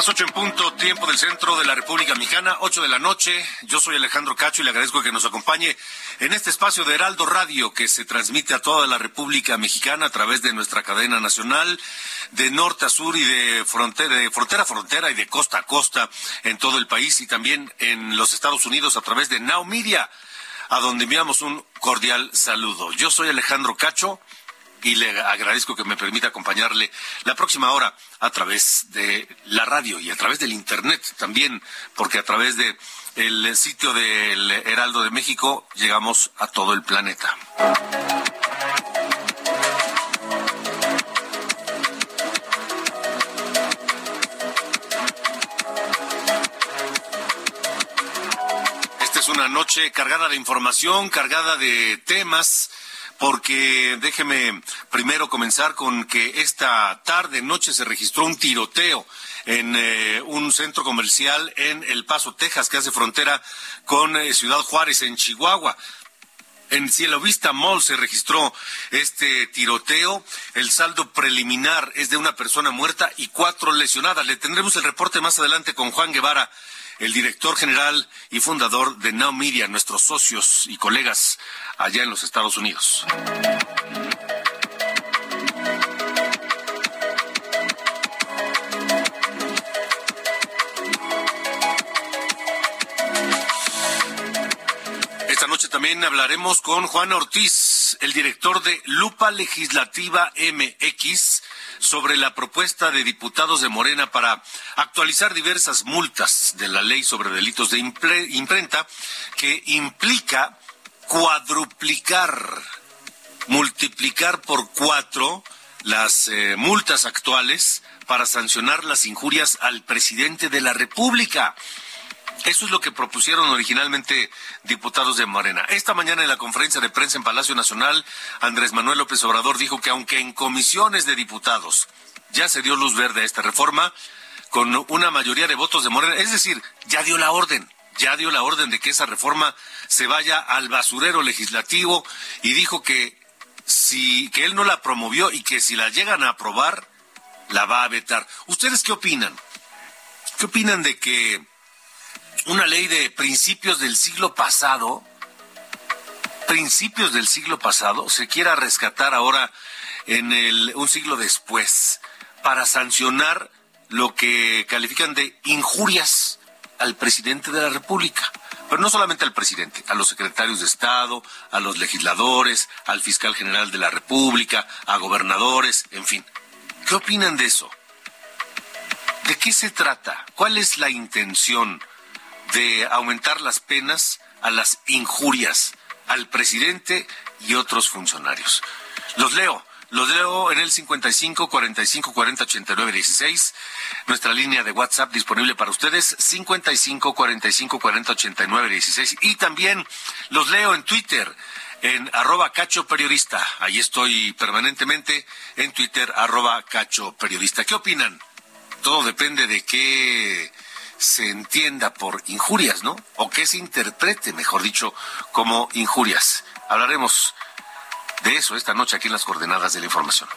Las ocho en punto, tiempo del centro de la República Mexicana, ocho de la noche. Yo soy Alejandro Cacho y le agradezco que nos acompañe en este espacio de Heraldo Radio que se transmite a toda la República Mexicana a través de nuestra cadena nacional, de norte a sur y de frontera, de frontera a frontera y de costa a costa en todo el país y también en los Estados Unidos a través de Now Media, a donde enviamos un cordial saludo. Yo soy Alejandro Cacho y le agradezco que me permita acompañarle la próxima hora a través de la radio y a través del internet también, porque a través de el sitio del Heraldo de México llegamos a todo el planeta. Esta es una noche cargada de información, cargada de temas porque déjeme primero comenzar con que esta tarde, noche, se registró un tiroteo en eh, un centro comercial en El Paso, Texas, que hace frontera con eh, Ciudad Juárez, en Chihuahua. En Cielo Vista Mall se registró este tiroteo. El saldo preliminar es de una persona muerta y cuatro lesionadas. Le tendremos el reporte más adelante con Juan Guevara, el director general y fundador de Now Media, nuestros socios y colegas allá en los Estados Unidos. Esta noche también hablaremos con Juan Ortiz, el director de Lupa Legislativa MX, sobre la propuesta de diputados de Morena para actualizar diversas multas de la ley sobre delitos de imprenta que implica cuadruplicar, multiplicar por cuatro las eh, multas actuales para sancionar las injurias al presidente de la República. Eso es lo que propusieron originalmente diputados de Morena. Esta mañana en la conferencia de prensa en Palacio Nacional, Andrés Manuel López Obrador dijo que aunque en comisiones de diputados ya se dio luz verde a esta reforma, con una mayoría de votos de Morena, es decir, ya dio la orden, ya dio la orden de que esa reforma se vaya al basurero legislativo y dijo que si que él no la promovió y que si la llegan a aprobar la va a vetar. ¿Ustedes qué opinan? ¿Qué opinan de que una ley de principios del siglo pasado, principios del siglo pasado, se quiera rescatar ahora en el, un siglo después para sancionar lo que califican de injurias al presidente de la República. Pero no solamente al presidente, a los secretarios de Estado, a los legisladores, al fiscal general de la República, a gobernadores, en fin. ¿Qué opinan de eso? ¿De qué se trata? ¿Cuál es la intención de aumentar las penas a las injurias al presidente y otros funcionarios? Los leo. Los leo en el 55 45 40 89 16. Nuestra línea de WhatsApp disponible para ustedes 55 45 40 89 16. Y también los leo en Twitter en arroba cacho periodista. Ahí estoy permanentemente en Twitter arroba cacho periodista. ¿Qué opinan? Todo depende de qué se entienda por injurias, ¿no? O que se interprete, mejor dicho, como injurias. Hablaremos de eso esta noche aquí en las coordenadas de la información.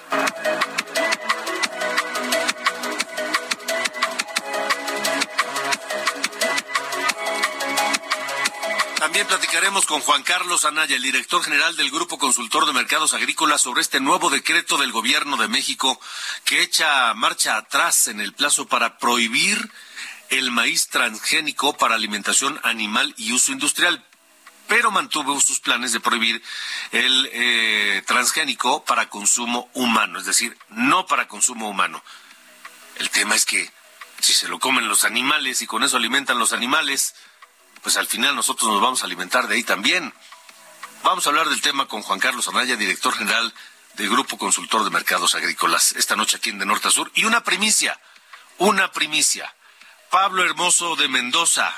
También platicaremos con Juan Carlos Anaya, el director general del Grupo Consultor de Mercados Agrícolas, sobre este nuevo decreto del Gobierno de México que echa marcha atrás en el plazo para prohibir el maíz transgénico para alimentación animal y uso industrial pero mantuvo sus planes de prohibir el eh, transgénico para consumo humano, es decir, no para consumo humano. El tema es que si se lo comen los animales y con eso alimentan los animales, pues al final nosotros nos vamos a alimentar de ahí también. Vamos a hablar del tema con Juan Carlos Anaya, director general del Grupo Consultor de Mercados Agrícolas, esta noche aquí en De Norte a Sur. Y una primicia, una primicia. Pablo Hermoso de Mendoza,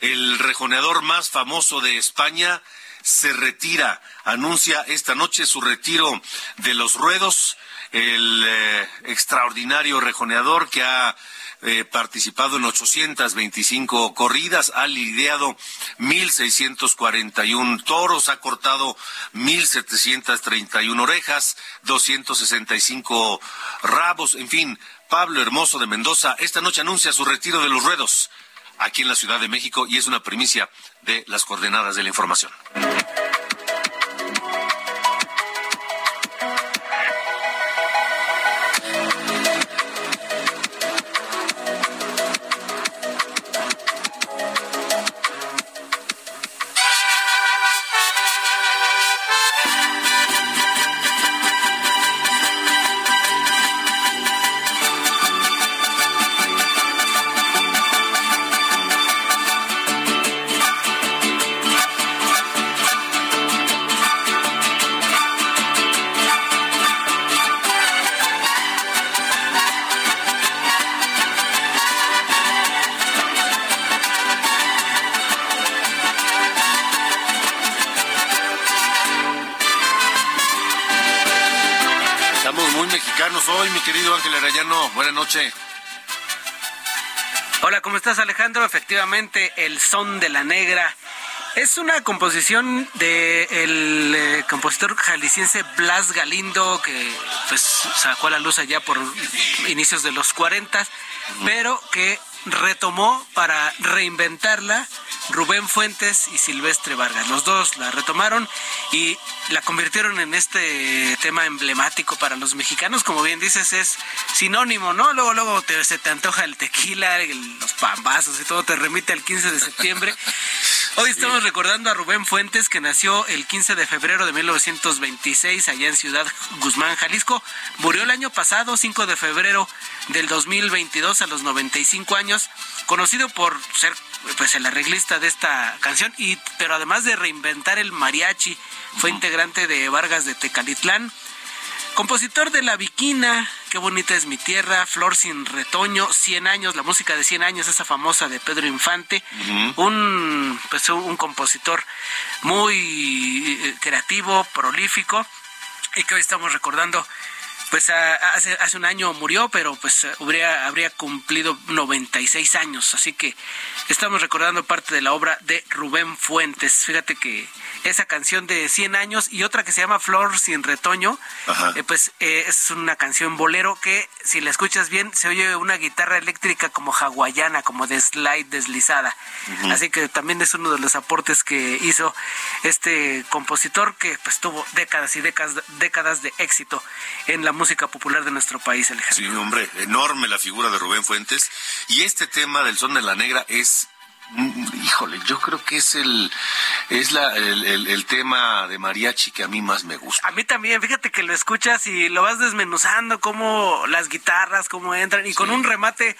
el rejoneador más famoso de España, se retira, anuncia esta noche su retiro de los ruedos, el eh, extraordinario rejoneador que ha eh, participado en 825 corridas, ha lidiado 1.641 toros, ha cortado 1.731 orejas, 265 rabos, en fin, Pablo Hermoso de Mendoza esta noche anuncia su retiro de los ruedos aquí en la Ciudad de México y es una primicia de las coordenadas de la información. Estás Alejandro? Efectivamente, El Son de la Negra es una composición del de eh, compositor jalisciense Blas Galindo, que pues sacó a la luz allá por inicios de los 40, pero que retomó para reinventarla Rubén Fuentes y Silvestre Vargas. Los dos la retomaron y la convirtieron en este tema emblemático para los mexicanos. Como bien dices, es sinónimo, ¿no? Luego, luego te, se te antoja el tequila, los pambazos y todo te remite al 15 de septiembre. Hoy estamos recordando a Rubén Fuentes, que nació el 15 de febrero de 1926 allá en Ciudad Guzmán, Jalisco. Murió el año pasado, 5 de febrero del 2022, a los 95 años, conocido por ser pues el arreglista de esta canción y pero además de reinventar el mariachi fue integrante de Vargas de Tecalitlán compositor de La Viquina Qué bonita es mi tierra Flor sin retoño 100 años la música de 100 años esa famosa de Pedro Infante un pues un compositor muy eh, creativo prolífico y que hoy estamos recordando pues hace, hace un año murió, pero pues habría, habría cumplido 96 años. Así que estamos recordando parte de la obra de Rubén Fuentes. Fíjate que esa canción de 100 años y otra que se llama Flor sin retoño, eh, pues eh, es una canción bolero que si la escuchas bien se oye una guitarra eléctrica como hawaiana, como de slide deslizada. Así que también es uno de los aportes que hizo este compositor que pues tuvo décadas y décadas, décadas de éxito en la música popular de nuestro país, Alejandro. Sí, hombre, enorme la figura de Rubén Fuentes. Y este tema del son de la negra es mm, híjole, yo creo que es el es la, el, tema de mariachi que a mí más me gusta. A mí también, fíjate que lo escuchas y lo vas desmenuzando, cómo las guitarras, cómo entran, y con un remate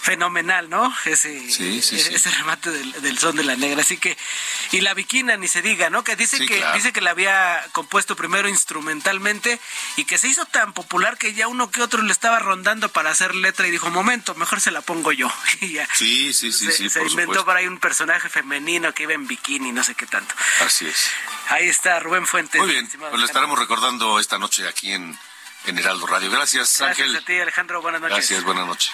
fenomenal, ¿no? Ese, ese remate del, son de la negra. Así que, y la viquina ni se diga, ¿no? Que dice que, dice que la había compuesto primero instrumentalmente y que se hizo tan popular que ya uno que otro le estaba rondando para hacer letra y dijo, momento, mejor se la pongo yo. y ya. Sí, sí, sí, se, Se inventó para ahí un personaje femenino que iba en bikini, no sé qué tanto. Así es. Ahí está Rubén Fuentes. Muy bien, pues lo estaremos recordando esta noche aquí en, en Heraldo Radio. Gracias, Ángel. Gracias a ti, Alejandro. Buenas noches. Gracias, buenas noches.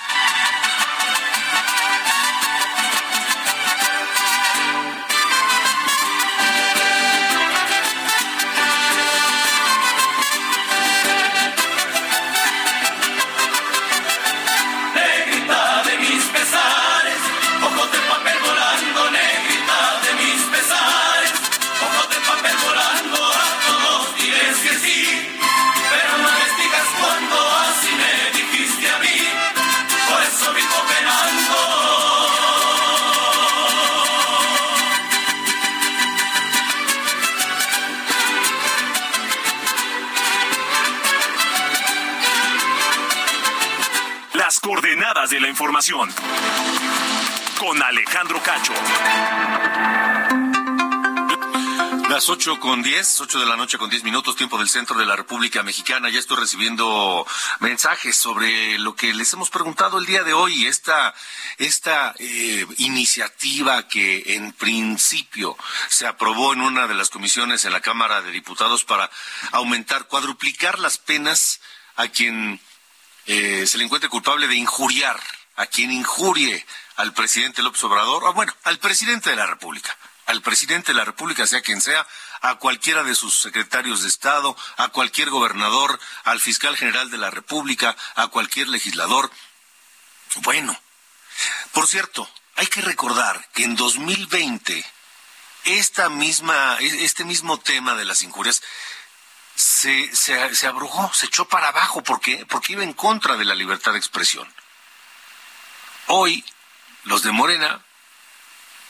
8 con 10, 8 de la noche con 10 minutos, tiempo del centro de la República Mexicana. Ya estoy recibiendo mensajes sobre lo que les hemos preguntado el día de hoy, esta, esta eh, iniciativa que en principio se aprobó en una de las comisiones en la Cámara de Diputados para aumentar, cuadruplicar las penas a quien eh, se le encuentre culpable de injuriar, a quien injurie al presidente López Obrador, o bueno, al presidente de la República al presidente de la República, sea quien sea, a cualquiera de sus secretarios de Estado, a cualquier gobernador, al fiscal general de la República, a cualquier legislador. Bueno, por cierto, hay que recordar que en 2020 esta misma, este mismo tema de las injurias se, se, abrugó, se echó para abajo. ¿Por qué? Porque iba en contra de la libertad de expresión. Hoy, los de Morena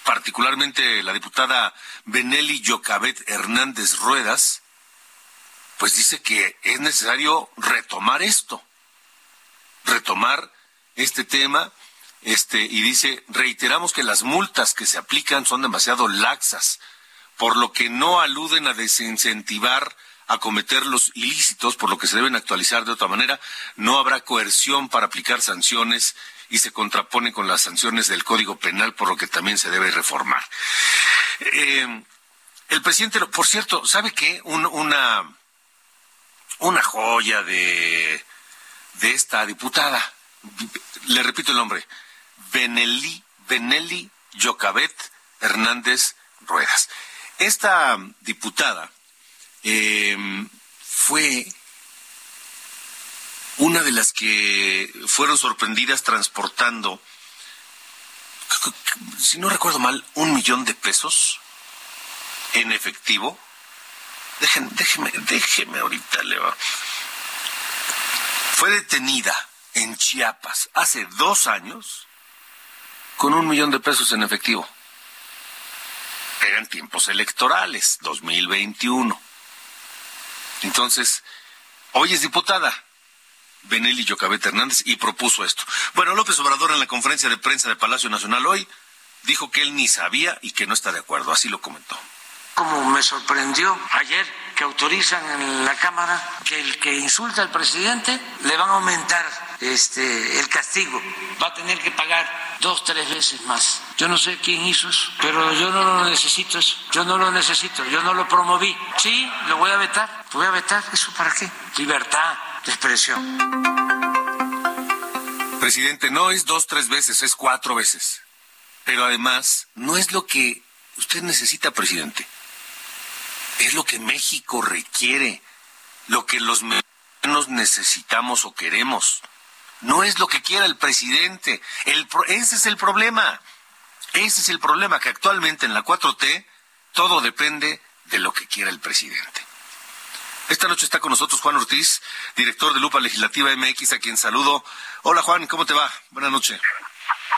particularmente la diputada Benelli Yocabet Hernández Ruedas, pues dice que es necesario retomar esto, retomar este tema, este, y dice, reiteramos que las multas que se aplican son demasiado laxas, por lo que no aluden a desincentivar a cometer los ilícitos, por lo que se deben actualizar de otra manera, no habrá coerción para aplicar sanciones y se contrapone con las sanciones del Código Penal, por lo que también se debe reformar. Eh, el presidente, por cierto, ¿sabe qué? una, una joya de, de esta diputada, le repito el nombre, Benelli, Benelli Yocabet Hernández Ruedas. Esta diputada eh, fue una de las que fueron sorprendidas transportando, si no recuerdo mal, un millón de pesos en efectivo. Déjenme, déjeme, déjeme ahorita, Leo. Fue detenida en Chiapas hace dos años con un millón de pesos en efectivo. Eran tiempos electorales, 2021. Entonces, hoy es diputada Benelli Yocabet Hernández y propuso esto. Bueno, López Obrador en la conferencia de prensa de Palacio Nacional hoy dijo que él ni sabía y que no está de acuerdo, así lo comentó. Como me sorprendió ayer que autorizan en la Cámara que el que insulta al presidente le van a aumentar este el castigo, va a tener que pagar dos, tres veces más. Yo no sé quién hizo eso, pero yo no lo necesito yo no lo necesito, yo no lo promoví. Sí, lo voy a vetar, voy a vetar, ¿eso para qué? Libertad, expresión. Presidente, no es dos, tres veces, es cuatro veces. Pero además, no es lo que usted necesita, presidente. Es lo que México requiere, lo que los mexicanos necesitamos o queremos. No es lo que quiera el presidente. El, ese es el problema. Ese es el problema, que actualmente en la 4T todo depende de lo que quiera el presidente. Esta noche está con nosotros Juan Ortiz, director de Lupa Legislativa MX, a quien saludo. Hola Juan, ¿cómo te va? Buenas noches.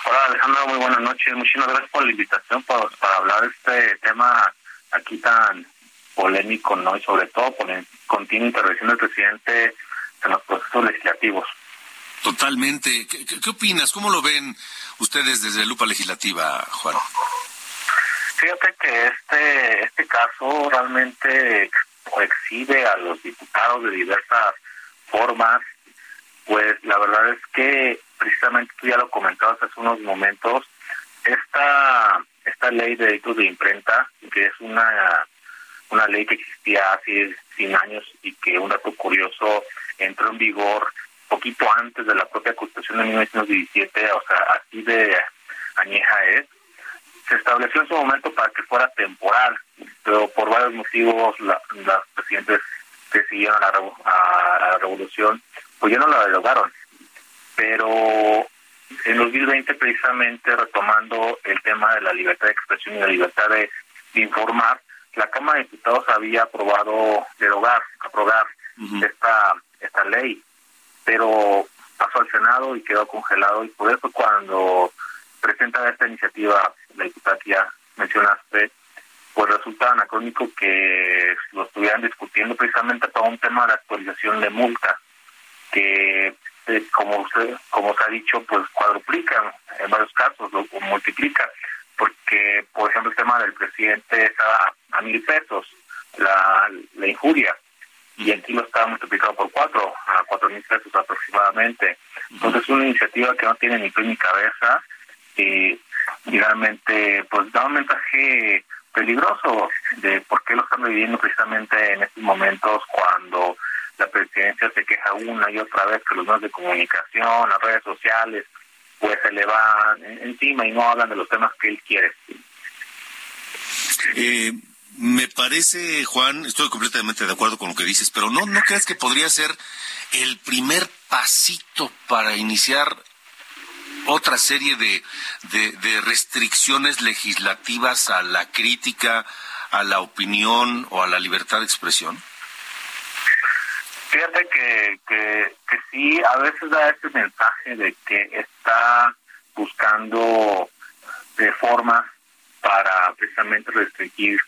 Hola Alejandro, muy buenas noches. Muchísimas gracias por la invitación para, hablar de este tema aquí tan polémico, ¿no? Y sobre todo por la continua intervención del presidente en los procesos legislativos. Totalmente. ¿Qué, qué opinas? ¿Cómo lo ven ustedes desde Lupa Legislativa, Juan? Fíjate que este, este caso realmente exhibe a los diputados de diversas formas, pues la verdad es que precisamente tú ya lo comentabas hace unos momentos, esta esta ley de derechos de imprenta, que es una una ley que existía hace 100 años y que un dato curioso entró en vigor poquito antes de la propia Constitución de 1917, o sea, así de añeja es, se estableció en su momento para que fuera temporal, pero por varios motivos las presidentes que siguieron a la, revolución pues ya no la derogaron. Pero en 2020 precisamente retomando el tema de la libertad de expresión y la libertad de, informar, la Cámara de Diputados había aprobado derogar, aprobar esta esta ley, pero pasó al Senado y quedó congelado y por eso cuando presenta esta iniciativa la diputada que ya mencionaste, pues resulta anacrónico que lo estuvieran discutiendo precisamente para un tema de actualización de multa, que este, como usted, como se ha dicho, pues cuadruplican en varios casos, lo multiplican, porque, por ejemplo, el tema del presidente está a, mil pesos, la, la injuria, y aquí lo está multiplicado por cuatro, a cuatro mil pesos aproximadamente. Entonces es una iniciativa que no tiene ni pie ni cabeza y, realmente pues da un mensaje peligroso de por qué lo están viviendo precisamente en estos momentos cuando la presidencia se queja una y otra vez que los medios de comunicación, las redes sociales, pues se le van encima y no hablan de los temas que él quiere. Eh, me parece, Juan, estoy completamente de acuerdo con lo que dices, pero no, ¿no crees que podría ser el primer pasito para iniciar otra serie de, de, restricciones legislativas a la crítica, a la opinión o a la libertad de expresión? Fíjate que, que, sí, a veces da este mensaje de que está buscando de formas para precisamente restringir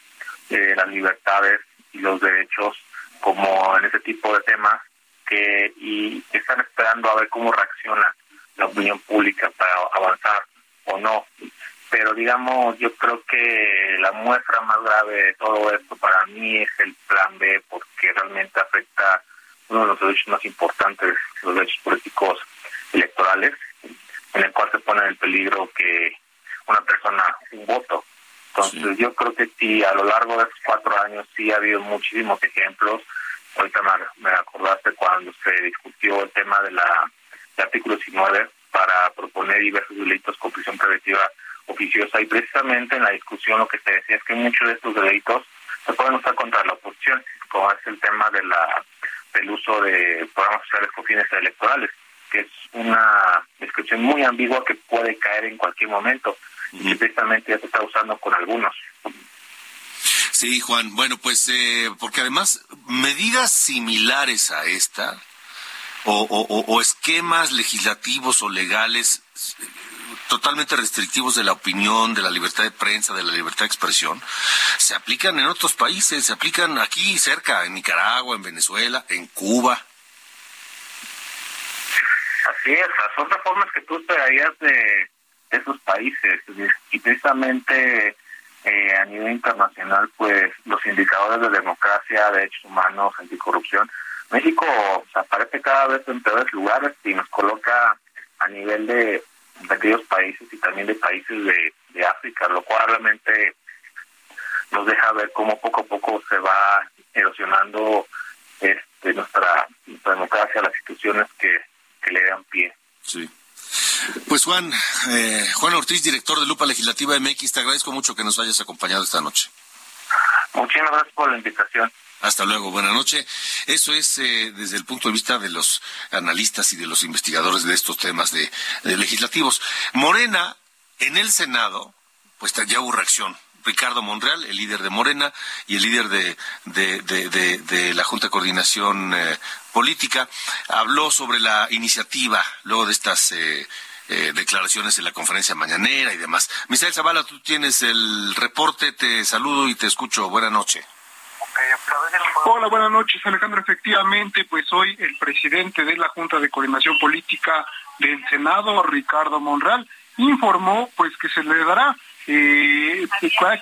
eh, las libertades y los derechos como en ese tipo de temas que y están esperando a ver cómo reacciona la opinión pública para avanzar o no. Pero digamos yo creo que la muestra más grave de todo esto para mí es el plan B porque realmente afecta uno de los derechos más importantes los derechos políticos electorales en el cual se pone en peligro que una persona un voto. Entonces yo creo que sí, a lo largo de estos cuatro años sí ha habido muchísimos ejemplos. Ahorita me, acordaste cuando se discutió el tema de la artículo 19 para proponer diversos delitos con prisión preventiva oficiosa y precisamente en la discusión lo que se decía es que muchos de estos delitos se pueden usar contra la oposición, como es el tema de la del uso de programas sociales con fines electorales, que es una descripción muy ambigua que puede caer en cualquier momento y precisamente ya se está usando con algunos. Sí, Juan. Bueno, pues eh, porque además medidas similares a esta o, esquemas legislativos o legales totalmente restrictivos de la opinión, de la libertad de prensa, de la libertad de expresión, se aplican en otros países, se aplican aquí cerca, en Nicaragua, en Venezuela, en Cuba. Así es, son reformas que tú esperarías de esos países y precisamente eh, a nivel internacional pues los indicadores de democracia, de derechos humanos, anticorrupción, México aparece cada vez en peores lugares y nos coloca a nivel de, aquellos países y también de países de, África, lo cual realmente nos deja ver cómo poco a poco se va erosionando este, nuestra, nuestra democracia, las instituciones que, que le dan pie. Sí. Pues Juan, eh, Juan Ortiz, director de Lupa Legislativa MX, te agradezco mucho que nos hayas acompañado esta noche. Muchísimas gracias por la invitación. Hasta luego, buenas noches. Eso es eh, desde el punto de vista de los analistas y de los investigadores de estos temas de, legislativos. Morena, en el Senado, pues ya hubo reacción. Ricardo Monreal, el líder de Morena y el líder de, de, la Junta de Coordinación eh, Política, habló sobre la iniciativa luego de estas eh, eh, declaraciones en la conferencia mañanera y demás. Misael Zavala, tú tienes el reporte, te saludo y te escucho. Buenas noches. Hola, buenas noches, Alejandro. Efectivamente, pues hoy el presidente de la Junta de Coordinación Política del Senado, Ricardo Monreal, informó pues que se le dará eh,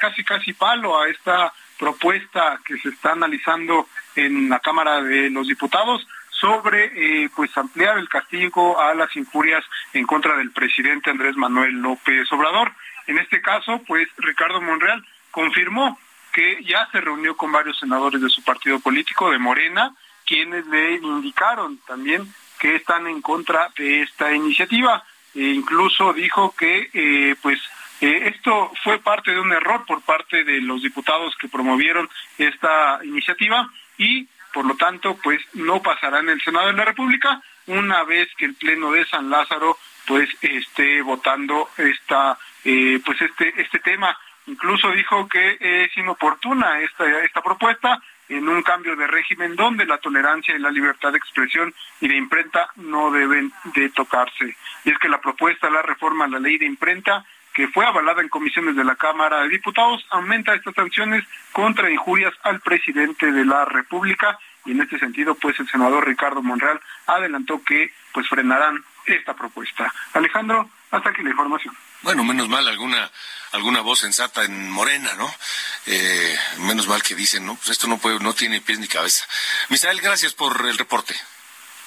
casi casi palo a esta propuesta que se está analizando en la Cámara de los Diputados sobre eh, pues ampliar el castigo a las injurias en contra del presidente Andrés Manuel López Obrador. En este caso, pues Ricardo Monreal confirmó que ya se reunió con varios senadores de su partido político, de Morena, quienes le indicaron también que están en contra de esta iniciativa. E incluso dijo que eh, pues eh, esto fue parte de un error por parte de los diputados que promovieron esta iniciativa y por lo tanto, pues no pasará en el Senado de la República una vez que el Pleno de San Lázaro pues esté votando esta eh, pues este este tema. Incluso dijo que es inoportuna esta esta propuesta en un cambio de régimen donde la tolerancia y la libertad de expresión y de imprenta no deben de tocarse. Y es que la propuesta la reforma a la ley de imprenta que fue avalada en comisiones de la Cámara de Diputados, aumenta estas sanciones contra injurias al presidente de la República y en este sentido, pues el senador Ricardo Monreal adelantó que pues frenarán esta propuesta. Alejandro, hasta aquí la información. Bueno, menos mal alguna alguna voz sensata en Morena, ¿no? Eh, menos mal que dicen, no, pues esto no puede, no tiene pies ni cabeza. Misael, gracias por el reporte.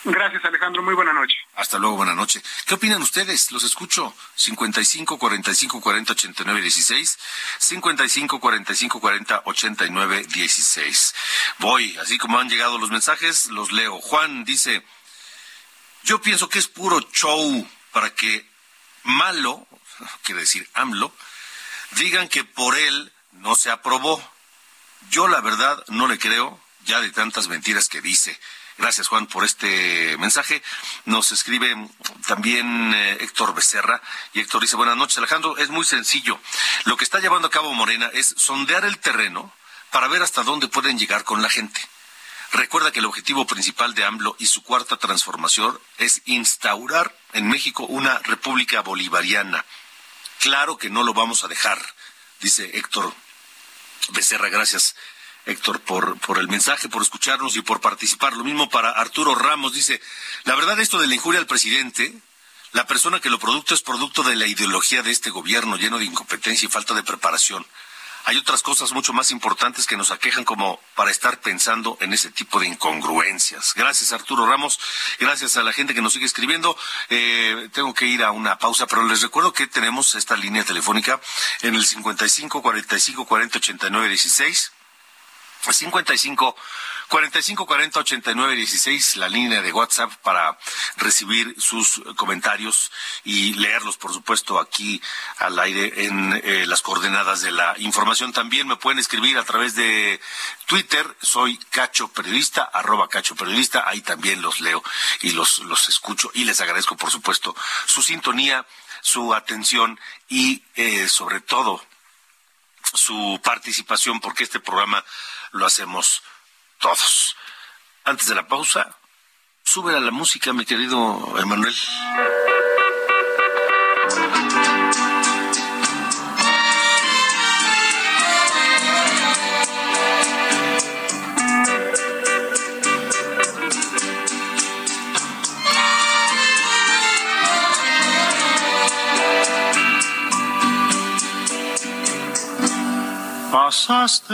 Gracias, Alejandro. Muy buena noche. Hasta luego, buena noche. ¿Qué opinan ustedes? Los escucho. 55 45 40 89 16. 55 45 40 89 16. Voy, así como han llegado los mensajes, los leo. Juan dice: Yo pienso que es puro show para que malo, quiere decir AMLO, digan que por él no se aprobó. Yo la verdad no le creo ya de tantas mentiras que dice. Gracias, Juan, por este mensaje. Nos escribe también eh, Héctor Becerra y Héctor dice, buenas noches, Alejandro. Es muy sencillo. Lo que está llevando a cabo Morena es sondear el terreno para ver hasta dónde pueden llegar con la gente. Recuerda que el objetivo principal de AMLO y su cuarta transformación es instaurar en México una república bolivariana. Claro que no lo vamos a dejar, dice Héctor Becerra. Gracias. Héctor, por, por el mensaje, por escucharnos y por participar. Lo mismo para Arturo Ramos. Dice, la verdad esto de la injuria al presidente, la persona que lo producto es producto de la ideología de este gobierno lleno de incompetencia y falta de preparación. Hay otras cosas mucho más importantes que nos aquejan como para estar pensando en ese tipo de incongruencias. Gracias Arturo Ramos, gracias a la gente que nos sigue escribiendo. Eh, tengo que ir a una pausa, pero les recuerdo que tenemos esta línea telefónica en el 55 45 40 89 16 55 45 40 89 16, la línea de WhatsApp para recibir sus comentarios y leerlos, por supuesto, aquí al aire en eh, las coordenadas de la información. También me pueden escribir a través de Twitter, soy Cacho Periodista, arroba Cacho Periodista, ahí también los leo y los, los escucho y les agradezco, por supuesto, su sintonía, su atención y, eh, sobre todo, su participación, porque este programa lo hacemos todos. Antes de la pausa, sube a la música, mi querido Emanuel. Pasaste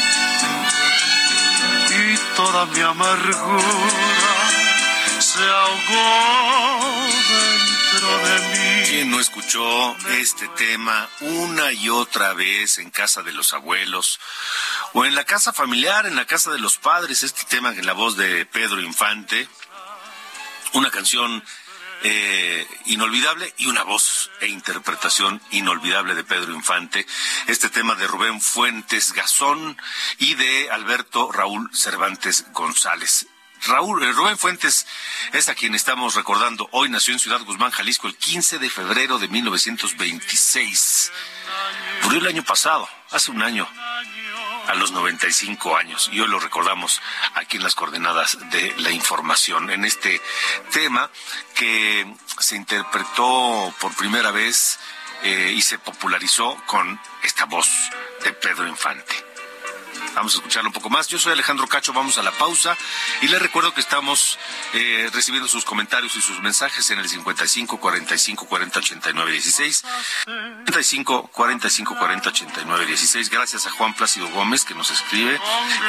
toda mi amargura se ahogó dentro de mí. ¿Quién no escuchó este tema una y otra vez en casa de los abuelos o en la casa familiar, en la casa de los padres? Este tema en la voz de Pedro Infante, una canción eh, inolvidable y una voz e interpretación inolvidable de Pedro Infante. Este tema de Rubén Fuentes Gazón y de Alberto Raúl Cervantes González. Raúl, eh, Rubén Fuentes es a quien estamos recordando. Hoy nació en Ciudad Guzmán, Jalisco, el 15 de febrero de 1926. Murió el año pasado, hace un año a los 95 años. Y hoy lo recordamos aquí en las coordenadas de la información, en este tema que se interpretó por primera vez eh, y se popularizó con esta voz de Pedro Infante. Vamos a escucharlo un poco más. Yo soy Alejandro Cacho, vamos a la pausa y les recuerdo que estamos eh, recibiendo sus comentarios y sus mensajes en el 55 45 40 89 16. 55 45 40 89 16. Gracias a Juan Plácido Gómez que nos escribe.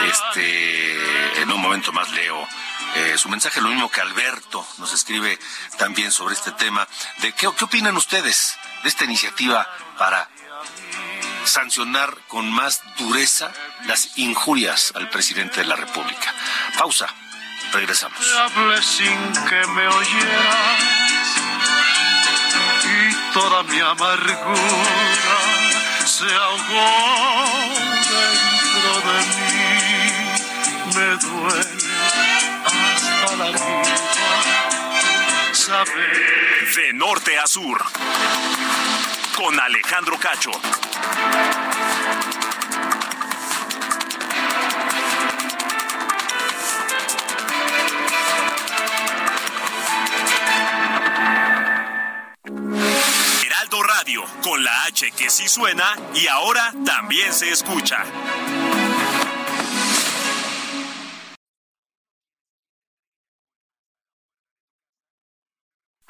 Este, en un momento más leo eh, su mensaje, lo mismo que Alberto nos escribe también sobre este tema de qué, qué opinan ustedes de esta iniciativa para sancionar con más dureza las injurias al presidente de la República. Pausa. Regresamos. Sin que me oyeras y toda mi amargura se ahogó dentro de mí. Me duele hasta la vida De norte a sur. Con Alejandro Cacho. Heraldo Radio, con la H que sí suena y ahora también se escucha.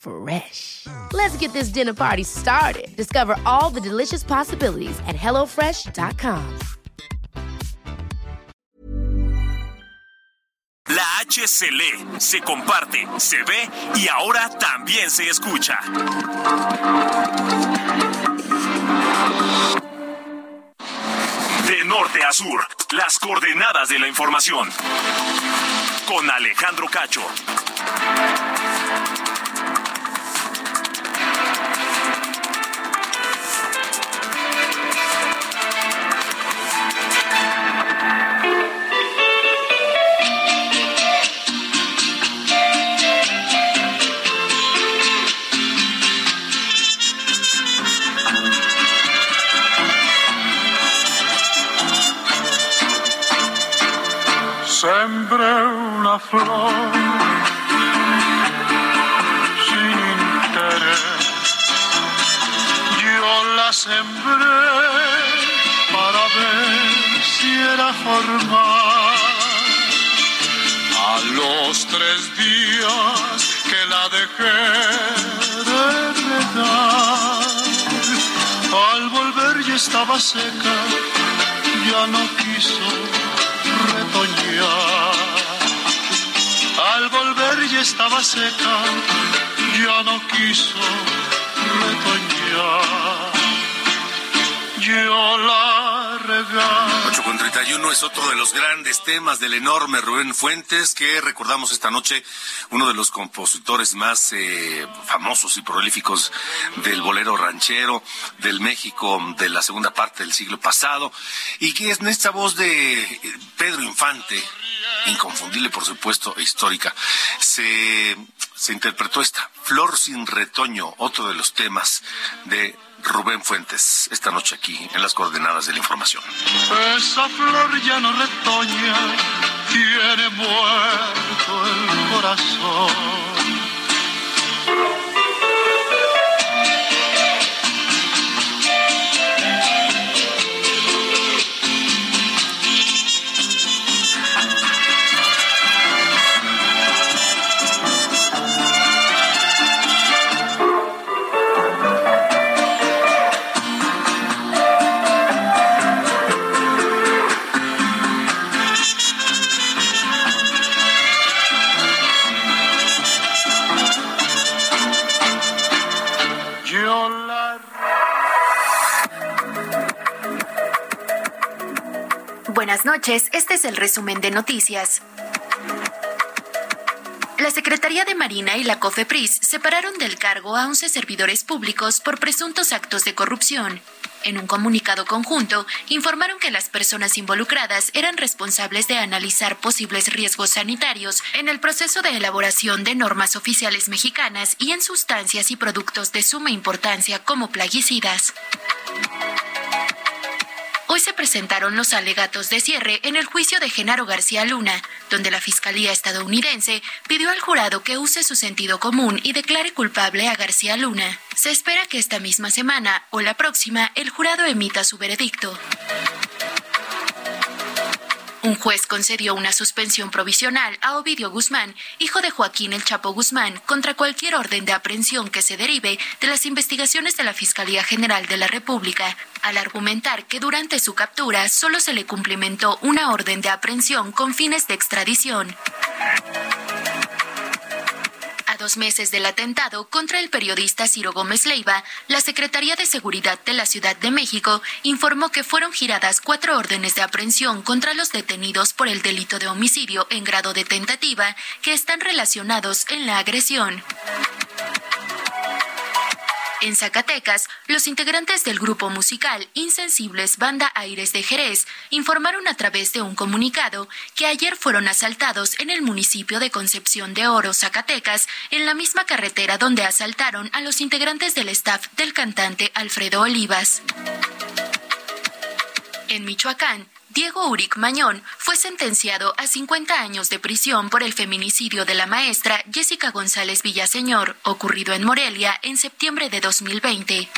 Fresh. Let's get this dinner party started. Discover all the delicious possibilities at hellofresh.com. La H se lee, se comparte, se ve y ahora también se escucha. De norte a sur, las coordenadas de la información. Con Alejandro Cacho. Sin interés. Yo la sembré para ver si era formal. A los tres días que la dejé de regar, al volver ya estaba seca, ya no quiso estaba seca, ya no quiso retoñar. Yo la regaba. 8 con 31 es otro de los grandes temas del enorme Rubén Fuentes que recordamos esta noche, uno de los compositores más eh, famosos y prolíficos del bolero ranchero del México de la segunda parte del siglo pasado y que es en esta voz de eh, Pedro Infante, inconfundible por supuesto e histórica, se, se interpretó esta Flor sin retoño, otro de los temas de Rubén Fuentes, esta noche aquí en las coordenadas de la información. Esa flor ya no retoña, tiene muerto el corazón. Noches, este es el resumen de noticias. La Secretaría de Marina y la COFEPRIS separaron del cargo a 11 servidores públicos por presuntos actos de corrupción. En un comunicado conjunto, informaron que las personas involucradas eran responsables de analizar posibles riesgos sanitarios en el proceso de elaboración de normas oficiales mexicanas y en sustancias y productos de suma importancia como plaguicidas. Presentaron los alegatos de cierre en el juicio de Genaro García Luna, donde la Fiscalía estadounidense pidió al jurado que use su sentido común y declare culpable a García Luna. Se espera que esta misma semana o la próxima el jurado emita su veredicto. Un juez concedió una suspensión provisional a Ovidio Guzmán, hijo de Joaquín El Chapo Guzmán, contra cualquier orden de aprehensión que se derive de las investigaciones de la Fiscalía General de la República, al argumentar que durante su captura solo se le cumplimentó una orden de aprehensión con fines de extradición. Dos meses del atentado contra el periodista Ciro Gómez Leiva, la Secretaría de Seguridad de la Ciudad de México informó que fueron giradas cuatro órdenes de aprehensión contra los detenidos por el delito de homicidio en grado de tentativa que están relacionados en la agresión. En Zacatecas, los integrantes del grupo musical Insensibles Banda Aires de Jerez informaron a través de un comunicado que ayer fueron asaltados en el municipio de Concepción de Oro, Zacatecas, en la misma carretera donde asaltaron a los integrantes del staff del cantante Alfredo Olivas. En Michoacán, Diego Uric Mañón fue sentenciado a 50 años de prisión por el feminicidio de la maestra Jessica González Villaseñor, ocurrido en Morelia en septiembre de 2020.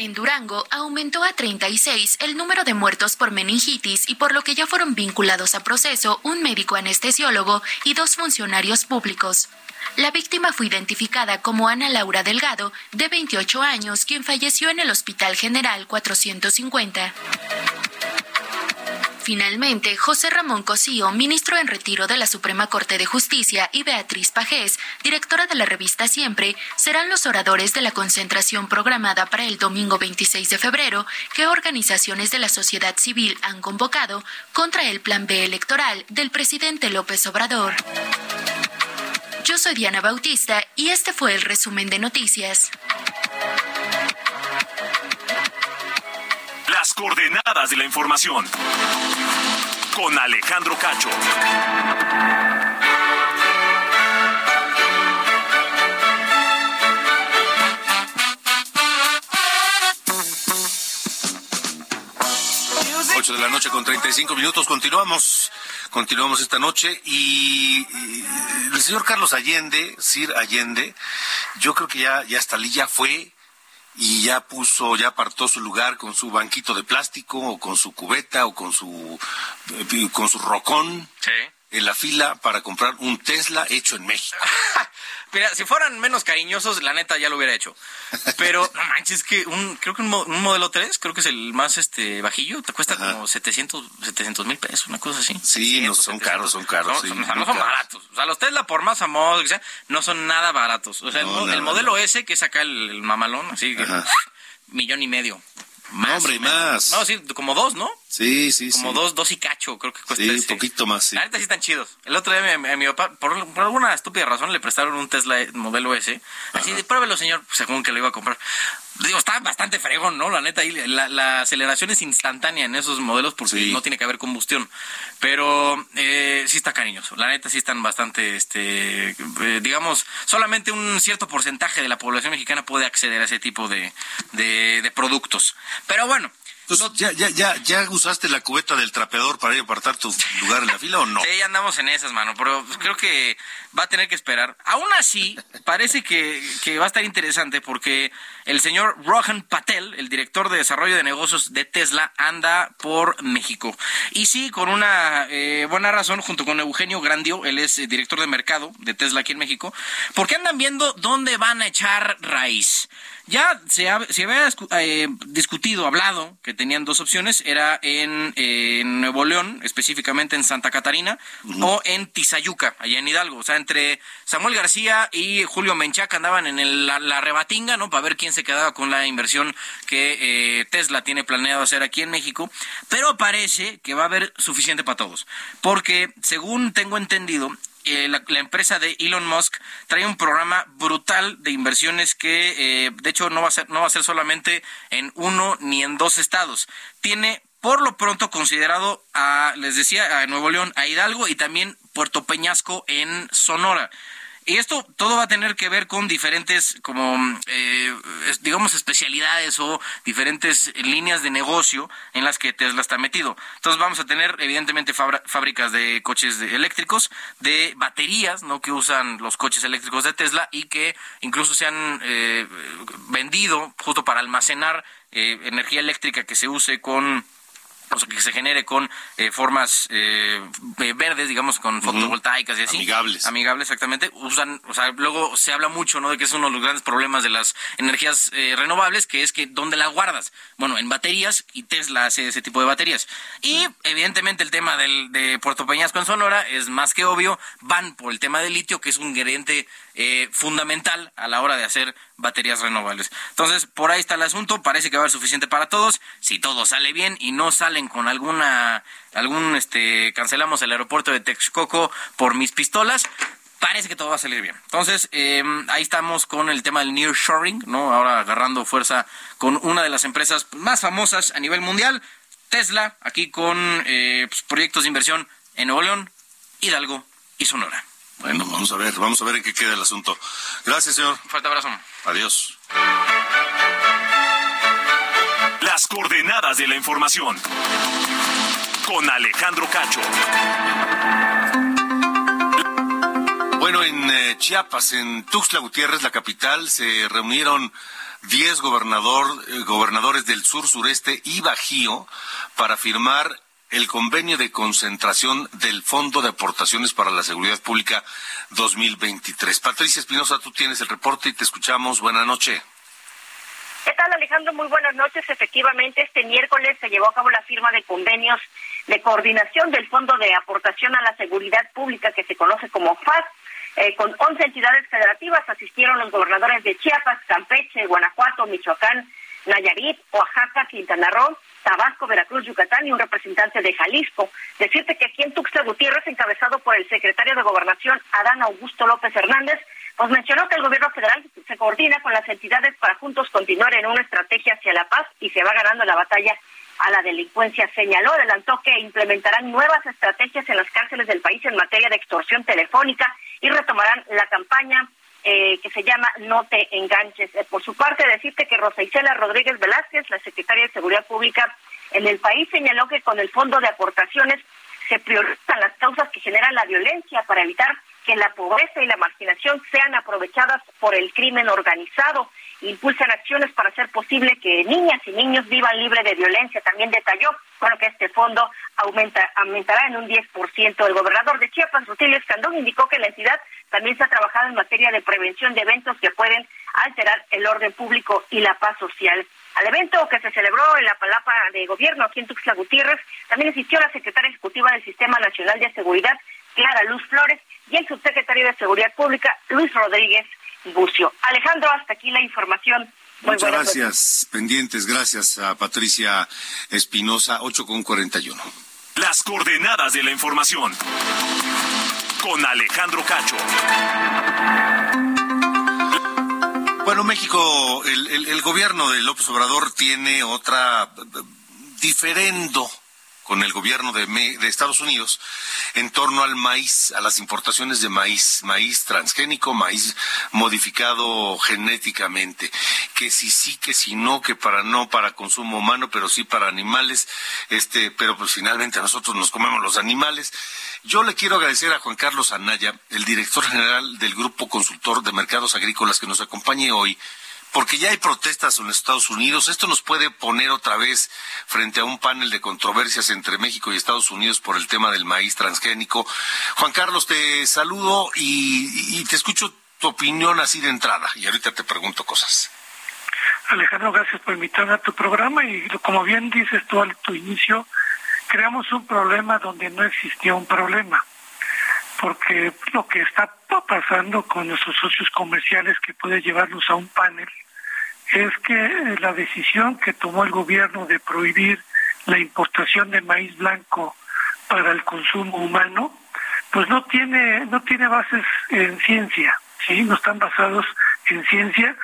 En Durango aumentó a 36 el número de muertos por meningitis y por lo que ya fueron vinculados a proceso un médico anestesiólogo y dos funcionarios públicos. La víctima fue identificada como Ana Laura Delgado, de 28 años, quien falleció en el Hospital General 450. Finalmente, José Ramón Cosío, ministro en retiro de la Suprema Corte de Justicia, y Beatriz Pajés, directora de la revista Siempre, serán los oradores de la concentración programada para el domingo 26 de febrero que organizaciones de la sociedad civil han convocado contra el Plan B electoral del presidente López Obrador. Yo soy Diana Bautista y este fue el resumen de noticias. Coordenadas de la información. Con Alejandro Cacho. Ocho de la noche con 35 minutos. Continuamos Continuamos esta noche y, el señor Carlos Allende, Sir Allende, yo creo que ya, ya hasta allí ya fue y ya puso, ya apartó su lugar con su banquito de plástico o con su cubeta o con su, eh, con su rocón. Sí en la fila para comprar un Tesla hecho en México. Mira, si fueran menos cariñosos, la neta ya lo hubiera hecho. Pero no manches, que un, creo que un, modelo 3, creo que es el más este bajillo, te cuesta como 700 mil pesos, una cosa así. Sí, no, son caros, son caros. No, no son baratos. O sea, los Tesla, por más famosos que sea, no son nada baratos. O sea, el, modelo S, que es acá el, mamalón, así que millón y medio. Más hombre, más. No, sí, como dos, ¿no? Sí, sí, como dos, dos y cacho, creo que cuesta. Sí, un poquito más, sí. La sí están chidos. El otro día mi, mi papá, por, alguna estúpida razón, le prestaron un Tesla modelo S. Así de, pruébelo, señor, según que lo iba a comprar. Digo, está bastante fregón, ¿no? La neta, la, la aceleración es instantánea en esos modelos porque no tiene que haber combustión. Pero eh, sí está cariñoso. La neta, sí están bastante, este, eh, digamos, solamente un cierto porcentaje de la población mexicana puede acceder a ese tipo de, de productos. Pero bueno, ¿ya, ya, ya, ¿ya usaste la cubeta del trapeador para ir a apartar tu lugar en la fila o no? Sí, ya andamos en esas, mano, pero creo que va a tener que esperar. Aún así, parece que, que va a estar interesante porque el señor Rohan Patel, el director de desarrollo de negocios de Tesla, anda por México. Y sí, con una eh, buena razón, junto con Eugenio Grandio, él es director de mercado de Tesla aquí en México, porque andan viendo dónde van a echar raíz. Ya se, se había eh, discutido, hablado, que tenían dos opciones, era en, Nuevo León, específicamente en Santa Catarina, o en Tizayuca, allá en Hidalgo. O sea, entre Samuel García y Julio Menchaca andaban en la, rebatinga, ¿no? Para ver quién se quedaba con la inversión que eh, Tesla tiene planeado hacer aquí en México. Pero parece que va a haber suficiente para todos. Porque, según tengo entendido, eh, la, empresa de Elon Musk trae un programa brutal de inversiones que eh, de hecho no va a ser no va a ser solamente en uno ni en dos estados. Tiene por lo pronto considerado a les decía a Nuevo León a Hidalgo y también Puerto Peñasco en Sonora y esto todo va a tener que ver con diferentes, como, eh, digamos, especialidades o diferentes líneas de negocio en las que Tesla está metido. Entonces vamos a tener, evidentemente, fábricas de coches eléctricos, de baterías, ¿no? Que usan los coches eléctricos de Tesla y que incluso se han eh, vendido justo para almacenar eh, energía eléctrica que se use con o sea, que se genere con eh, formas eh, verdes, digamos, con fotovoltaicas y así. Amigables. Amigables, exactamente. Usan, o sea, luego se habla mucho, ¿no? De que es uno de los grandes problemas de las energías eh, renovables, que es que ¿dónde las guardas? Bueno, en baterías y Tesla hace ese tipo de baterías. Y evidentemente el tema del, de Puerto Peñasco en Sonora es más que obvio, van por el tema del litio, que es un ingrediente fundamental a la hora de hacer baterías renovables. Entonces, por ahí está el asunto, parece que va a haber suficiente para todos. Si todo sale bien y no sale con alguna, algún, este, cancelamos el aeropuerto de Texcoco por mis pistolas, parece que todo va a salir bien. Entonces, eh, ahí estamos con el tema del nearshoring, ¿no? Ahora agarrando fuerza con una de las empresas más famosas a nivel mundial, Tesla, aquí con eh, pues, proyectos de inversión en Nuevo León, Hidalgo y Sonora. Bueno, vamos a ver, vamos a ver en qué queda el asunto. Gracias, señor. Fuerte abrazo. Adiós. Las coordenadas de la información. Con Alejandro Cacho. Bueno, en eh, Chiapas, en Tuxtla Gutiérrez, la capital, se reunieron 10 gobernador, eh, gobernadores del sur, sureste y Bajío para firmar el convenio de concentración del Fondo de Aportaciones para la Seguridad Pública 2023. Patricia Espinosa, tú tienes el reporte y te escuchamos. Buenas noches. ¿Qué tal, Alejandro? Muy buenas noches. Efectivamente, este miércoles se llevó a cabo la firma de convenios de coordinación del Fondo de Aportación a la Seguridad Pública, que se conoce como FAS. Eh, con 11 entidades federativas asistieron los gobernadores de Chiapas, Campeche, Guanajuato, Michoacán, Nayarit, Oaxaca, Quintana Roo, Tabasco, Veracruz, Yucatán y un representante de Jalisco. Decirte que aquí en Tuxtla Gutiérrez, encabezado por el secretario de Gobernación, Adán Augusto López Hernández, pues mencionó que el gobierno federal se coordina con las entidades para juntos continuar en una estrategia hacia la paz y se va ganando la batalla a la delincuencia. Señaló, adelantó que implementarán nuevas estrategias en las cárceles del país en materia de extorsión telefónica y retomarán la campaña eh, que se llama No te enganches. Eh, por su parte, decirte que Rosa Isela Rodríguez Velázquez, la secretaria de Seguridad Pública en el país, señaló que con el fondo de aportaciones se priorizan las causas que generan la violencia para evitar que la pobreza y la marginación sean aprovechadas por el crimen organizado. Impulsan acciones para hacer posible que niñas y niños vivan libre de violencia. También detalló bueno, que este fondo aumenta, aumentará en un 10%. El gobernador de Chiapas, Rutilio Escandón, indicó que la entidad también se ha trabajado en materia de prevención de eventos que pueden alterar el orden público y la paz social. Al evento que se celebró en la Palapa de Gobierno aquí en Tuxtla Gutiérrez, también asistió la secretaria ejecutiva del Sistema Nacional de Seguridad, Clara Luz Flores, y el subsecretario de Seguridad Pública, Luis Rodríguez Bucio. Alejandro, hasta aquí la información. Muchas gracias. Pendientes, gracias a Patricia Espinosa, 8 con 41. Las coordenadas de la información. Con Alejandro Cacho. Bueno, México, el, el gobierno de López Obrador tiene otra diferendo con el gobierno de, de, Estados Unidos en torno al maíz, a las importaciones de maíz, maíz transgénico, maíz modificado genéticamente, que si sí, que si no, que para no para consumo humano, pero sí para animales, este, pero pues finalmente nosotros nos comemos los animales. Yo le quiero agradecer a Juan Carlos Anaya, el director general del Grupo Consultor de Mercados Agrícolas, que nos acompañe hoy porque ya hay protestas en Estados Unidos. Esto nos puede poner otra vez frente a un panel de controversias entre México y Estados Unidos por el tema del maíz transgénico. Juan Carlos, te saludo y, te escucho tu opinión así de entrada y ahorita te pregunto cosas. Alejandro, gracias por invitarme a tu programa y como bien dices tú al tu inicio, creamos un problema donde no existía un problema porque lo que está pasando con nuestros socios comerciales que puede llevarnos a un panel es que la decisión que tomó el gobierno de prohibir la importación de maíz blanco para el consumo humano, pues no tiene no tiene bases en ciencia, sí, no están basados en ciencia,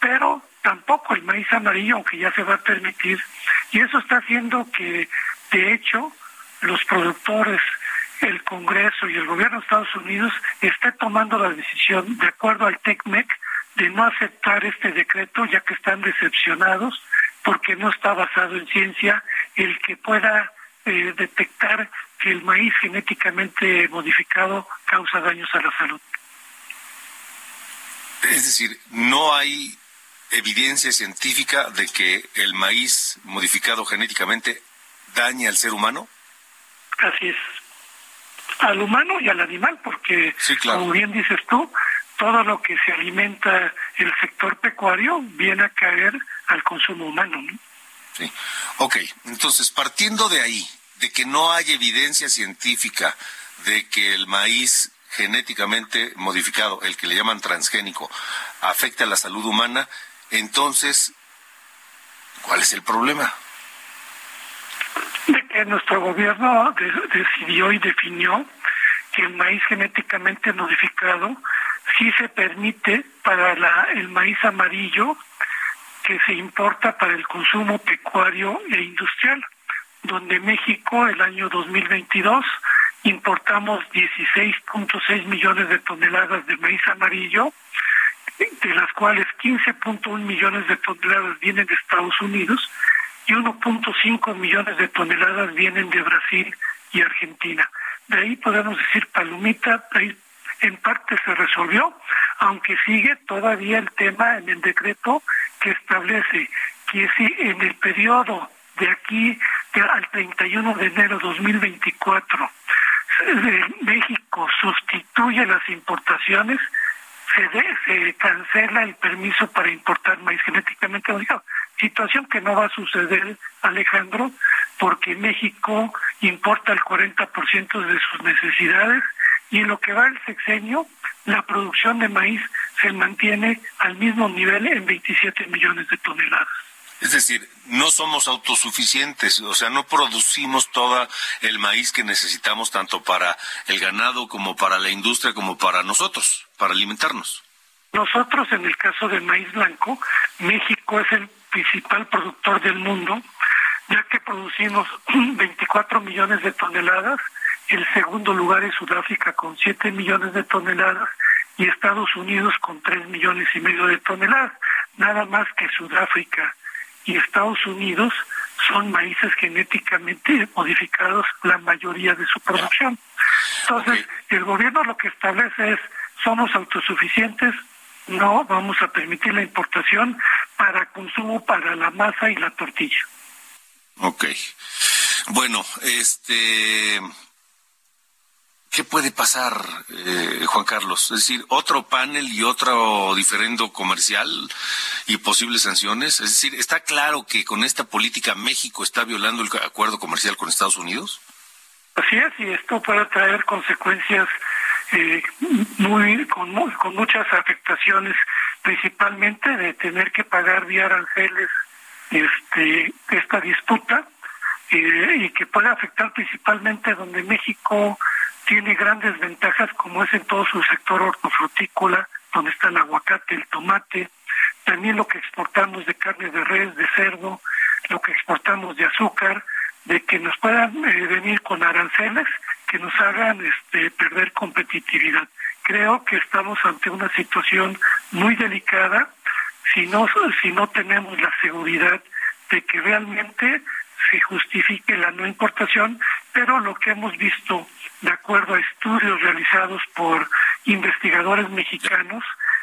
pero tampoco el maíz amarillo, aunque ya se va a permitir, y eso está haciendo que de hecho los productores el Congreso y el gobierno de Estados Unidos esté tomando la decisión, de acuerdo al TECMEC, de no aceptar este decreto, ya que están decepcionados porque no está basado en ciencia el que pueda eh, detectar que el maíz genéticamente modificado causa daños a la salud. Es decir, no hay evidencia científica de que el maíz modificado genéticamente daña al ser humano? Así es. Al humano y al animal, porque como bien dices tú, todo lo que se alimenta el sector pecuario viene a caer al consumo humano. ¿no? Sí. Ok, entonces partiendo de ahí, de que no hay evidencia científica de que el maíz genéticamente modificado, el que le llaman transgénico, afecta a la salud humana, entonces, ¿cuál es el problema? De que nuestro gobierno decidió y definió que el maíz genéticamente modificado sí se permite para el maíz amarillo que se importa para el consumo pecuario e industrial, donde México el año 2022 importamos 16.6 millones de toneladas de maíz amarillo, de las cuales 15.1 millones de toneladas vienen de Estados Unidos y 1.5 millones de toneladas vienen de Brasil y Argentina. De ahí podemos decir palomita, en parte se resolvió, aunque sigue todavía el tema en el decreto que establece que si en el periodo de aquí al 31 de enero 2024 México sustituye las importaciones, se, se cancela el permiso para importar maíz genéticamente modificado. Situación que no va a suceder, Alejandro, porque México importa el 40% de sus necesidades y en lo que va el sexenio, la producción de maíz se mantiene al mismo nivel en 27 millones de toneladas. Es decir, no somos autosuficientes, o sea, no producimos todo el maíz que necesitamos tanto para el ganado como para la industria como para nosotros, para alimentarnos. Nosotros, en el caso del maíz blanco, México es el principal productor del mundo, ya que producimos 24 millones de toneladas, el segundo lugar es Sudáfrica con 7 millones de toneladas y Estados Unidos con 3 millones y medio de toneladas, nada más que Sudáfrica y Estados Unidos son maíces genéticamente modificados la mayoría de su producción. Entonces, el gobierno lo que establece es, somos autosuficientes, no vamos a permitir la importación para consumo para la masa y la tortilla. Ok. Bueno, este ¿Qué puede pasar, eh, Juan Carlos? Es decir, otro panel y otro diferendo comercial y posibles sanciones. Es decir, ¿está claro que con esta política México está violando el acuerdo comercial con Estados Unidos? Así es, y esto puede traer consecuencias eh, muy, con, con muchas afectaciones, principalmente de tener que pagar vía aranceles este, esta disputa eh, y que puede afectar principalmente donde México tiene grandes ventajas como es en todo su sector hortofrutícola, donde está el aguacate, el tomate, también lo que exportamos de carne de res, de cerdo, lo que exportamos de azúcar, de que nos puedan eh, venir con aranceles que nos hagan este, perder competitividad. Creo que estamos ante una situación muy delicada si no, si no tenemos la seguridad de que realmente se justifique la no importación, pero lo que hemos visto de acuerdo a estudios realizados por investigadores mexicanos,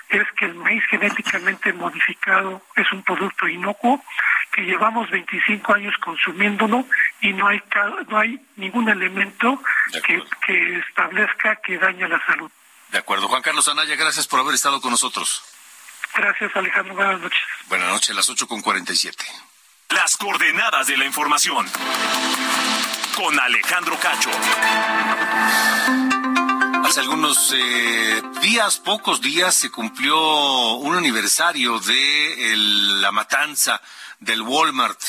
es que el maíz genéticamente modificado es un producto inocuo, que llevamos 25 años consumiéndolo y no hay, no hay ningún elemento que, que establezca que daña la salud. De acuerdo. Juan Carlos Anaya, gracias por haber estado con nosotros. Gracias, Alejandro. Buenas noches. Buenas noches, las 8 con 47. Las coordenadas de la información con Alejandro Cacho. Hace algunos eh, días, pocos días, se cumplió un aniversario de la matanza del Walmart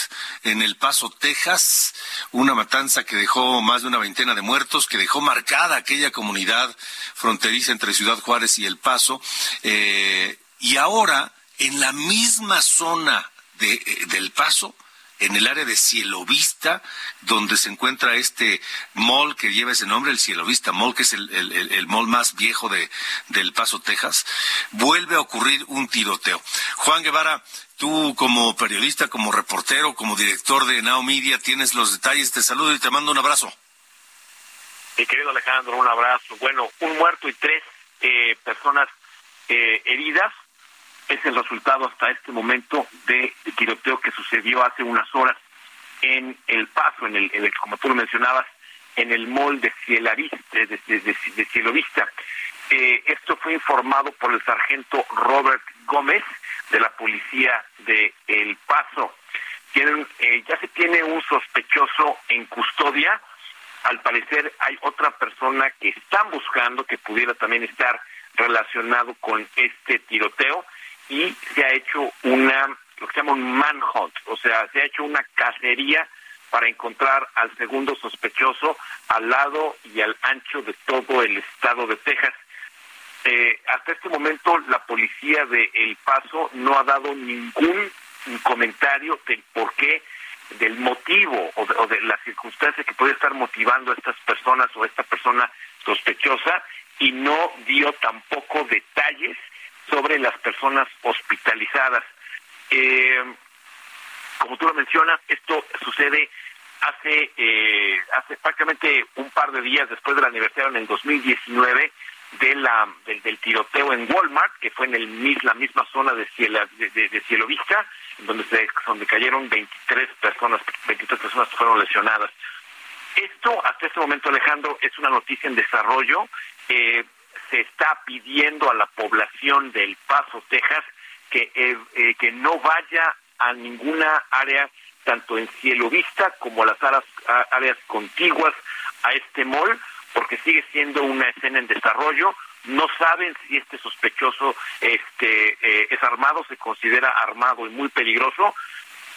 en El Paso, Texas, una matanza que dejó más de una veintena de muertos, que dejó marcada aquella comunidad fronteriza entre Ciudad Juárez y El Paso, eh, y ahora en la misma zona de, eh, del Paso en el área de Cielo Vista, donde se encuentra este mall que lleva ese nombre, el Cielo Vista Mall, que es el, el, mall más viejo de, del Paso, Texas, vuelve a ocurrir un tiroteo. Juan Guevara, tú como periodista, como reportero, como director de Now Media, tienes los detalles. Te saludo y te mando un abrazo. Mi querido Alejandro, un abrazo. Bueno, un muerto y tres eh, personas eh, heridas es el resultado hasta este momento de tiroteo que sucedió hace unas horas en El Paso, en el, como tú lo mencionabas, en el mall de, de, de, Cielovista. Eh, esto fue informado por el sargento Robert Gómez de la policía de El Paso. Tienen, eh, ya se tiene un sospechoso en custodia. Al parecer hay otra persona que están buscando que pudiera también estar relacionado con este tiroteo y se ha hecho una, lo que se llama un manhunt, o sea, se ha hecho una cacería para encontrar al segundo sospechoso al lado y al ancho de todo el estado de Texas. Eh, hasta este momento la policía de El Paso no ha dado ningún comentario del por qué, del motivo o de, o de la circunstancia que puede estar motivando a estas personas o a esta persona sospechosa y no dio tampoco detalles sobre las personas hospitalizadas. Eh, como tú lo mencionas, esto sucede hace eh, hace prácticamente un par de días después del aniversario en el 2019 de la del, tiroteo en Walmart que fue en el la misma zona de Cielo, de, de, Cielo Vista donde se donde cayeron 23 personas 23 personas fueron lesionadas esto hasta este momento Alejandro es una noticia en desarrollo eh, se está pidiendo a la población del Paso, Texas, que, eh, eh, que no vaya a ninguna área, tanto en cielo vista como las áreas, áreas contiguas a este mall, porque sigue siendo una escena en desarrollo. No saben si este sospechoso este, eh, es armado, se considera armado y muy peligroso,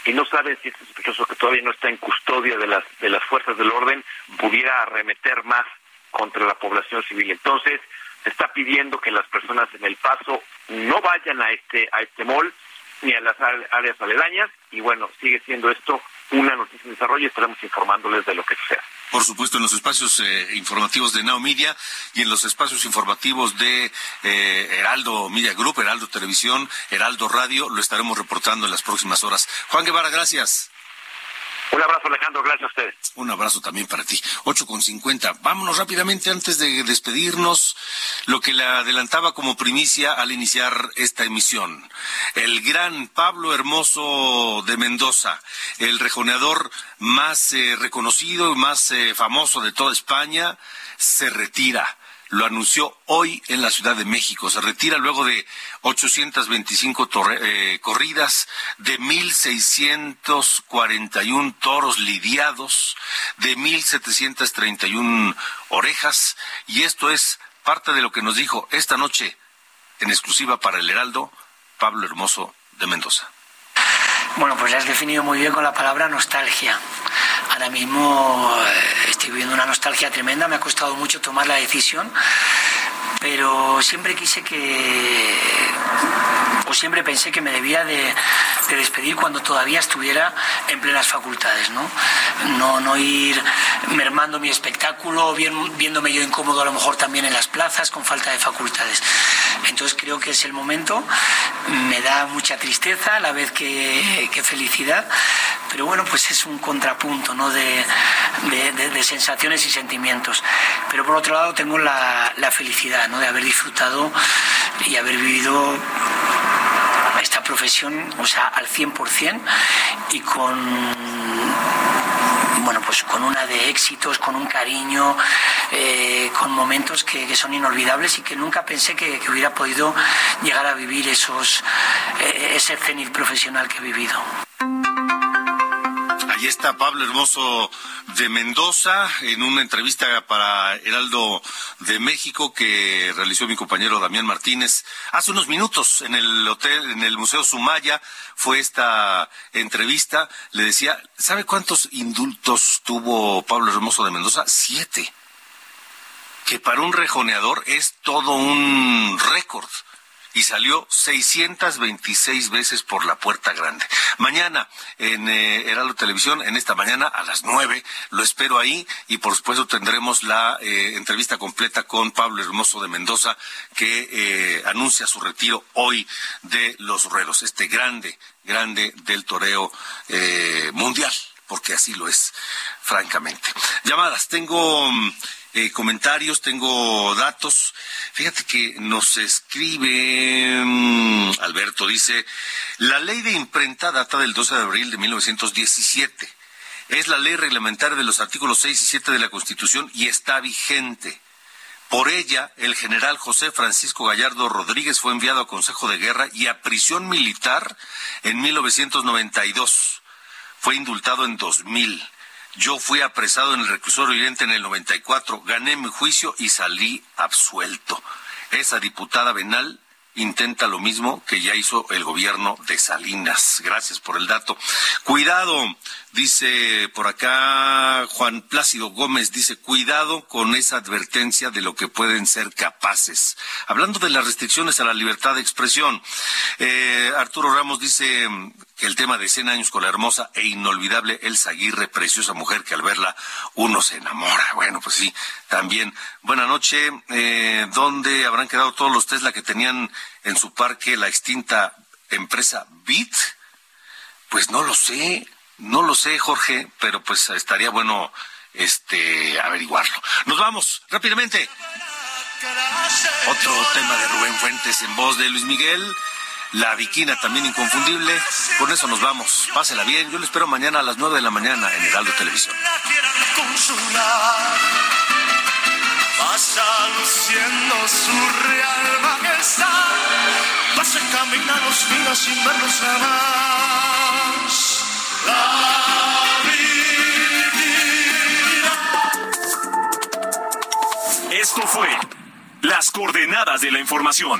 y no saben si este sospechoso que todavía no está en custodia de las, de las fuerzas del orden pudiera arremeter más contra la población civil. Entonces, está pidiendo que las personas en el paso no vayan a este a este mall ni a las áreas aledañas y bueno, sigue siendo esto una noticia en desarrollo y estaremos informándoles de lo que sea. Por supuesto, en los espacios eh, informativos de Now Media y en los espacios informativos de eh, Heraldo Media Group, Heraldo Televisión, Heraldo Radio, lo estaremos reportando en las próximas horas. Juan Guevara, gracias. Un abrazo, Alejandro. Gracias a ustedes. Un abrazo también para ti. Ocho con cincuenta. Vámonos rápidamente antes de despedirnos. Lo que le adelantaba como primicia al iniciar esta emisión. El gran Pablo Hermoso de Mendoza, el rejoneador más eh, reconocido y más eh, famoso de toda España, se retira lo anunció hoy en la Ciudad de México. Se retira luego de 825 eh, corridas, de 1.641 toros lidiados, de 1.731 orejas. Y esto es parte de lo que nos dijo esta noche en exclusiva para el Heraldo Pablo Hermoso de Mendoza. Bueno, pues has definido muy bien con la palabra nostalgia. Ahora mismo eh, estoy viviendo una nostalgia tremenda, me ha costado mucho tomar la decisión, pero siempre quise que, o siempre pensé que me debía de, despedir cuando todavía estuviera en plenas facultades, ¿no? No, no ir mermando mi espectáculo, viéndome yo incómodo a lo mejor también en las plazas con falta de facultades. Entonces creo que es el momento, me da mucha tristeza a la vez que, felicidad, pero bueno, pues es un contrapunto ¿no? de, sensaciones y sentimientos. Pero por otro lado tengo la, felicidad de haber disfrutado y haber vivido esta profesión, o sea, al 100% y con bueno, pues con una de éxitos, con un cariño, eh, con momentos que, son inolvidables y que nunca pensé que, hubiera podido llegar a vivir esos, eh, ese cenit profesional que he vivido. Ahí está Pablo Hermoso de Mendoza en una entrevista para Heraldo de México que realizó mi compañero Damián Martínez hace unos minutos en el hotel, en el Museo Sumaya. Fue esta entrevista. Le decía, ¿sabe cuántos indultos tuvo Pablo Hermoso de Mendoza? Siete. Que para un rejoneador es todo un récord y salió 626 veces por la puerta grande. Mañana en eh, Heraldo Televisión, en esta mañana a las 9, lo espero ahí y por supuesto tendremos la eh, entrevista completa con Pablo Hermoso de Mendoza que eh, anuncia su retiro hoy de los ruedos, este grande, grande del toreo eh, mundial, porque así lo es, francamente. Llamadas, tengo eh, comentarios, tengo datos. Fíjate que nos escribe mm, Alberto, dice, la ley de imprenta data del 12 de abril de 1917. Es la ley reglamentaria de los artículos 6 y 7 de la Constitución y está vigente. Por ella, el general José Francisco Gallardo Rodríguez fue enviado a Consejo de Guerra y a prisión militar en 1992. Fue indultado en 2000. Yo fui apresado en el reclusorio Oriente en el 94, gané mi juicio y salí absuelto. Esa diputada venal intenta lo mismo que ya hizo el gobierno de Salinas. Gracias por el dato. Cuidado, dice por acá Juan Plácido Gómez, dice, cuidado con esa advertencia de lo que pueden ser capaces. Hablando de las restricciones a la libertad de expresión, eh, Arturo Ramos dice, que el tema de 100 años con la hermosa e inolvidable Elsa Aguirre, preciosa mujer que al verla uno se enamora. Bueno, pues sí, también. Buena noche. Eh, ¿Dónde habrán quedado todos los Tesla que tenían en su parque la extinta empresa Bit? Pues no lo sé, no lo sé, Jorge, pero pues estaría bueno este averiguarlo. Nos vamos rápidamente. Otro tema de Rubén Fuentes en voz de Luis Miguel. La Viquina también inconfundible. Con eso nos vamos. Pásela bien. Yo le espero mañana a las 9 de la mañana en Heraldo Televisión. Pasa luciendo su real majestad. Pasa caminando los días sin verlos jamás. La Viquina. Esto fue Las Coordenadas de la Información